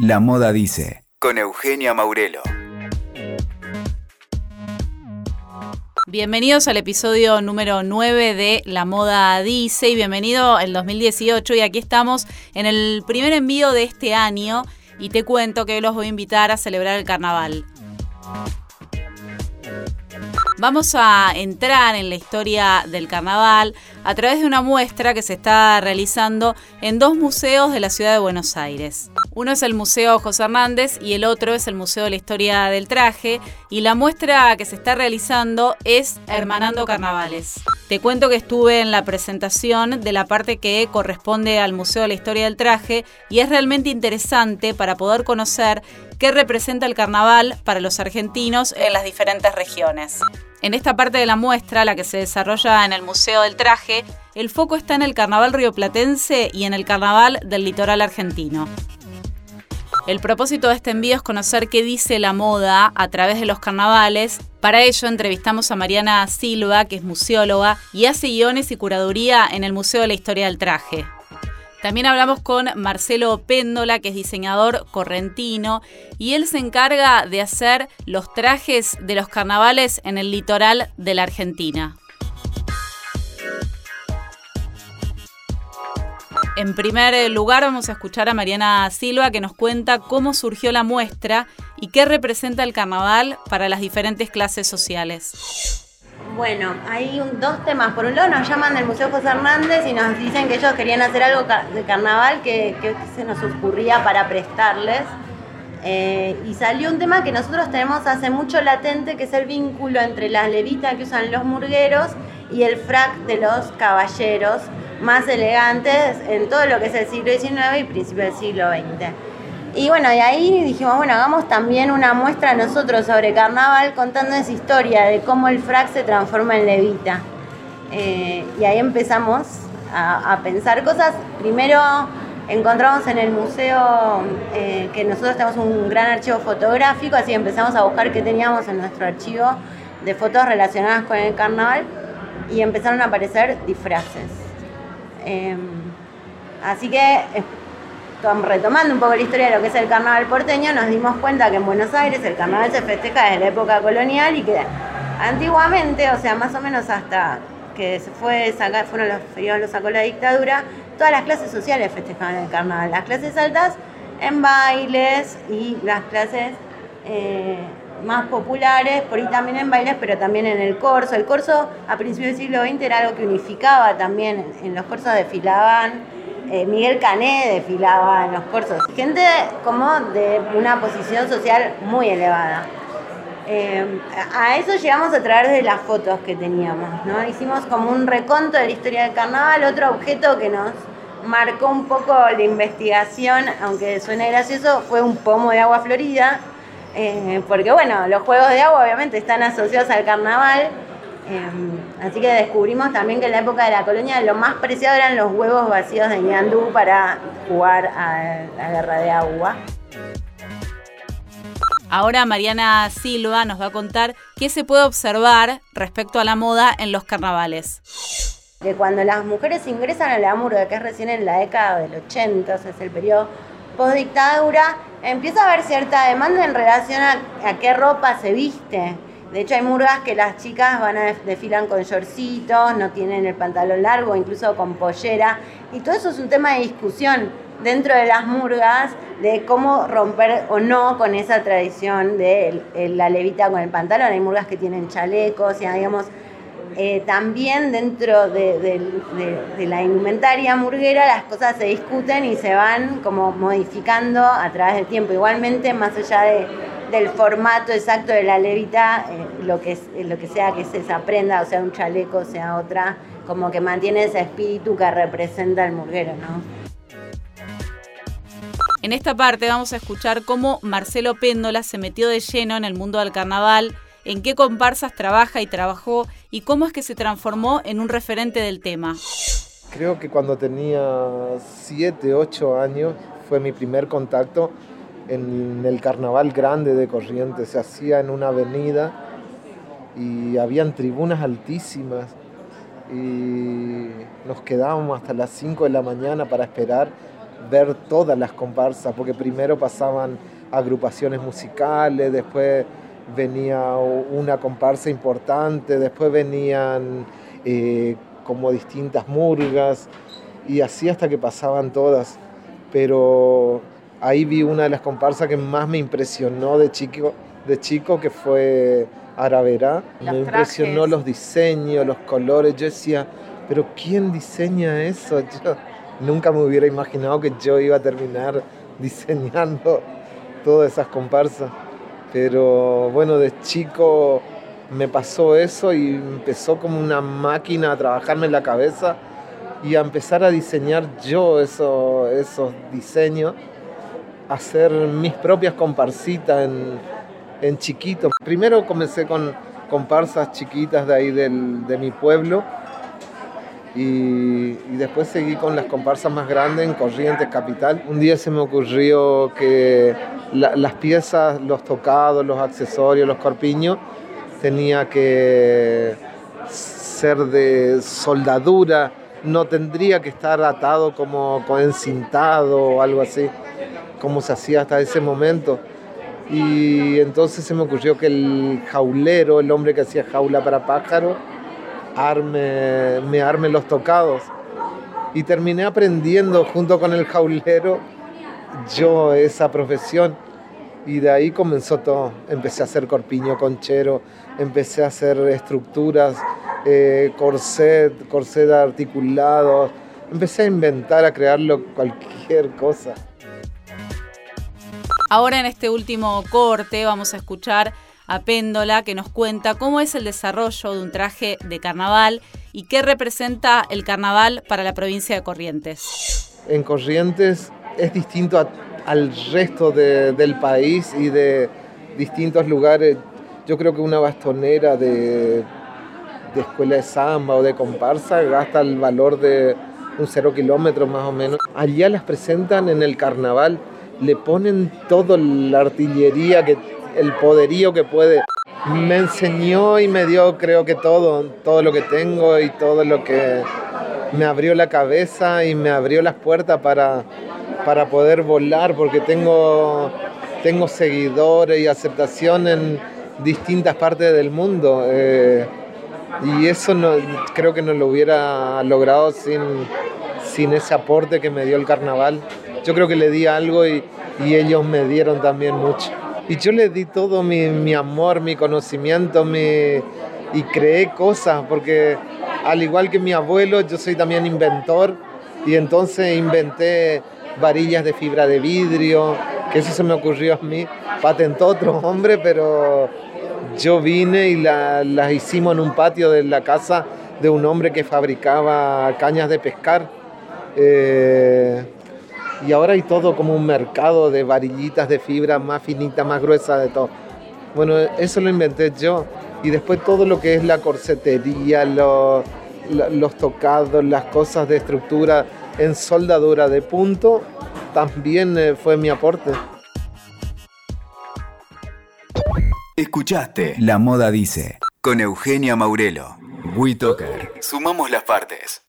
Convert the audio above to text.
La Moda Dice, con Eugenia Maurelo. Bienvenidos al episodio número 9 de La Moda Dice y bienvenido el 2018 y aquí estamos en el primer envío de este año y te cuento que hoy los voy a invitar a celebrar el carnaval. Vamos a entrar en la historia del carnaval a través de una muestra que se está realizando en dos museos de la ciudad de Buenos Aires. Uno es el Museo José Hernández y el otro es el Museo de la Historia del Traje y la muestra que se está realizando es Hermanando Carnavales. Te cuento que estuve en la presentación de la parte que corresponde al Museo de la Historia del Traje y es realmente interesante para poder conocer qué representa el carnaval para los argentinos en las diferentes regiones. En esta parte de la muestra, la que se desarrolla en el Museo del Traje, el foco está en el carnaval rioplatense y en el carnaval del litoral argentino. El propósito de este envío es conocer qué dice la moda a través de los carnavales. Para ello entrevistamos a Mariana Silva, que es museóloga y hace guiones y curaduría en el Museo de la Historia del Traje. También hablamos con Marcelo Péndola, que es diseñador correntino, y él se encarga de hacer los trajes de los carnavales en el litoral de la Argentina. En primer lugar vamos a escuchar a Mariana Silva que nos cuenta cómo surgió la muestra y qué representa el carnaval para las diferentes clases sociales. Bueno, hay dos temas. Por un lado nos llaman del Museo José Hernández y nos dicen que ellos querían hacer algo de carnaval que, se nos ocurría para prestarles. Eh, y salió un tema que nosotros tenemos hace mucho latente, que es el vínculo entre las levitas que usan los murgueros y el frac de los caballeros más elegantes en todo lo que es el siglo XIX y principio del siglo XX. Y bueno, y ahí dijimos, bueno, hagamos también una muestra nosotros sobre carnaval contando esa historia de cómo el frac se transforma en levita. Eh, y ahí empezamos a, pensar cosas. Primero encontramos en el museo eh, que nosotros tenemos un gran archivo fotográfico, así empezamos a buscar qué teníamos en nuestro archivo de fotos relacionadas con el carnaval y empezaron a aparecer disfraces. Em, así que retomando un poco la historia de lo que es el carnaval porteño, nos dimos cuenta que en Buenos Aires el carnaval se festeja desde la época colonial y que antiguamente, o sea, más o menos hasta que se fue sacar, fueron los periodos los sacó la dictadura, todas las clases sociales festejaban el carnaval. Las clases altas en bailes y las clases eh, más populares, por ahí también en bailes, pero también en el corso. El corso a principios del siglo XX era algo que unificaba también, en los corsos desfilaban eh, Miguel Cané desfilaba en los cursos. Gente como de una posición social muy elevada. Eh, a eso llegamos a través de las fotos que teníamos, ¿no? Hicimos como un reconto de la historia del carnaval, otro objeto que nos marcó un poco la investigación, aunque suene gracioso, fue un pomo de agua florida, eh, porque bueno, los juegos de agua obviamente están asociados al carnaval, Em, así que descubrimos también que en la época de la colonia lo más preciado eran los huevos vacíos de ñandú para jugar a la guerra de agua. Ahora Mariana Silva nos va a contar qué se puede observar respecto a la moda en los carnavales. Que cuando las mujeres ingresan a la murga, que es recién en la década del 80, o sea, es el periodo post-dictadura, empieza a haber cierta demanda en relación a, qué ropa se viste. De hecho, hay murgas que las chicas van a desfilan con shortcitos, no tienen el pantalón largo, incluso con pollera. Y todo eso es un tema de discusión dentro de las murgas de cómo romper o no con esa tradición de la levita con el pantalón. Hay murgas que tienen chalecos, y digamos, eh, también dentro de, la indumentaria murguera las cosas se discuten y se van como modificando a través del tiempo. Igualmente, más allá de del formato exacto de la levita, eh, lo, que, lo que sea que esa prenda, o sea un chaleco, sea otra, como que mantiene ese espíritu que representa el murguero, ¿no? En esta parte vamos a escuchar cómo Marcelo Péndola se metió de lleno en el mundo del carnaval, en qué comparsas trabaja y trabajó y cómo es que se transformó en un referente del tema. Creo que cuando tenía 7, 8 años fue mi primer contacto en el carnaval grande de Corrientes, se hacía en una avenida y habían tribunas altísimas y nos quedábamos hasta las 5 de la mañana para esperar ver todas las comparsas, porque primero pasaban agrupaciones musicales, después venía una comparsa importante, después venían eh, como distintas murgas, y así hasta que pasaban todas. Pero ahí vi una de las comparsas que más me impresionó de chico, de chico que fue Araverá. me impresionó los diseños, los colores. Yo decía, pero ¿quién diseña eso? Yo nunca me hubiera imaginado que yo iba a terminar diseñando todas esas comparsas. Pero bueno, de chico me pasó eso y empezó como una máquina a trabajarme en la cabeza y a empezar a diseñar yo eso, esos diseños, hacer mis propias comparsitas en, en chiquito. Primero comencé con comparsas chiquitas de ahí del, de mi pueblo y, después seguí con las comparsas más grandes en Corrientes Capital. Un día se me ocurrió que las piezas, los tocados, los accesorios, los corpiños, tenía que ser de soldadura, no tendría que estar atado como encintado o algo así, como se hacía hasta ese momento. Y entonces se me ocurrió que el jaulero, el hombre que hacía jaula para pájaros, arme, me arme los tocados. Y terminé aprendiendo junto con el jaulero yo esa profesión. Y de ahí comenzó todo. Empecé a hacer corpiño conchero, empecé a hacer estructuras, eh, corset, corset articulados. Empecé a inventar, a crearlo cualquier cosa. Ahora en este último corte vamos a escuchar a Péndola que nos cuenta cómo es el desarrollo de un traje de carnaval y qué representa el carnaval para la provincia de Corrientes. En Corrientes es distinto al resto del país y de distintos lugares. Yo creo que una bastonera de, de escuela de samba o de comparsa gasta el valor de un cero kilómetro más o menos. Allá las presentan en el carnaval, le ponen toda la artillería que el poderío que puede. Me enseñó y me dio creo que todo, todo lo que tengo y todo lo que me abrió la cabeza y me abrió las puertas para, para poder volar porque tengo, tengo seguidores y aceptación en distintas partes del mundo. Eh, y eso no, creo que no lo hubiera logrado sin, sin ese aporte que me dio el carnaval. Yo creo que le di algo y, y ellos me dieron también mucho. Y yo le di todo mi, amor, mi conocimiento, mi, y creé cosas, porque al igual que mi abuelo, yo soy también inventor, y entonces inventé varillas de fibra de vidrio, que eso se me ocurrió a mí, patentó otro hombre, pero yo vine y las hicimos en un patio de la casa de un hombre que fabricaba cañas de pescar. Eh, y ahora hay todo como un mercado de varillitas de fibra más finita, más gruesa de todo. Bueno, eso lo inventé yo. Y después todo lo que es la corsetería, los, tocados, las cosas de estructura en soldadura de punto, también eh, fue mi aporte. Escuchaste La Moda Dice con Eugenia Maurelo. WeToker. Sumamos las partes.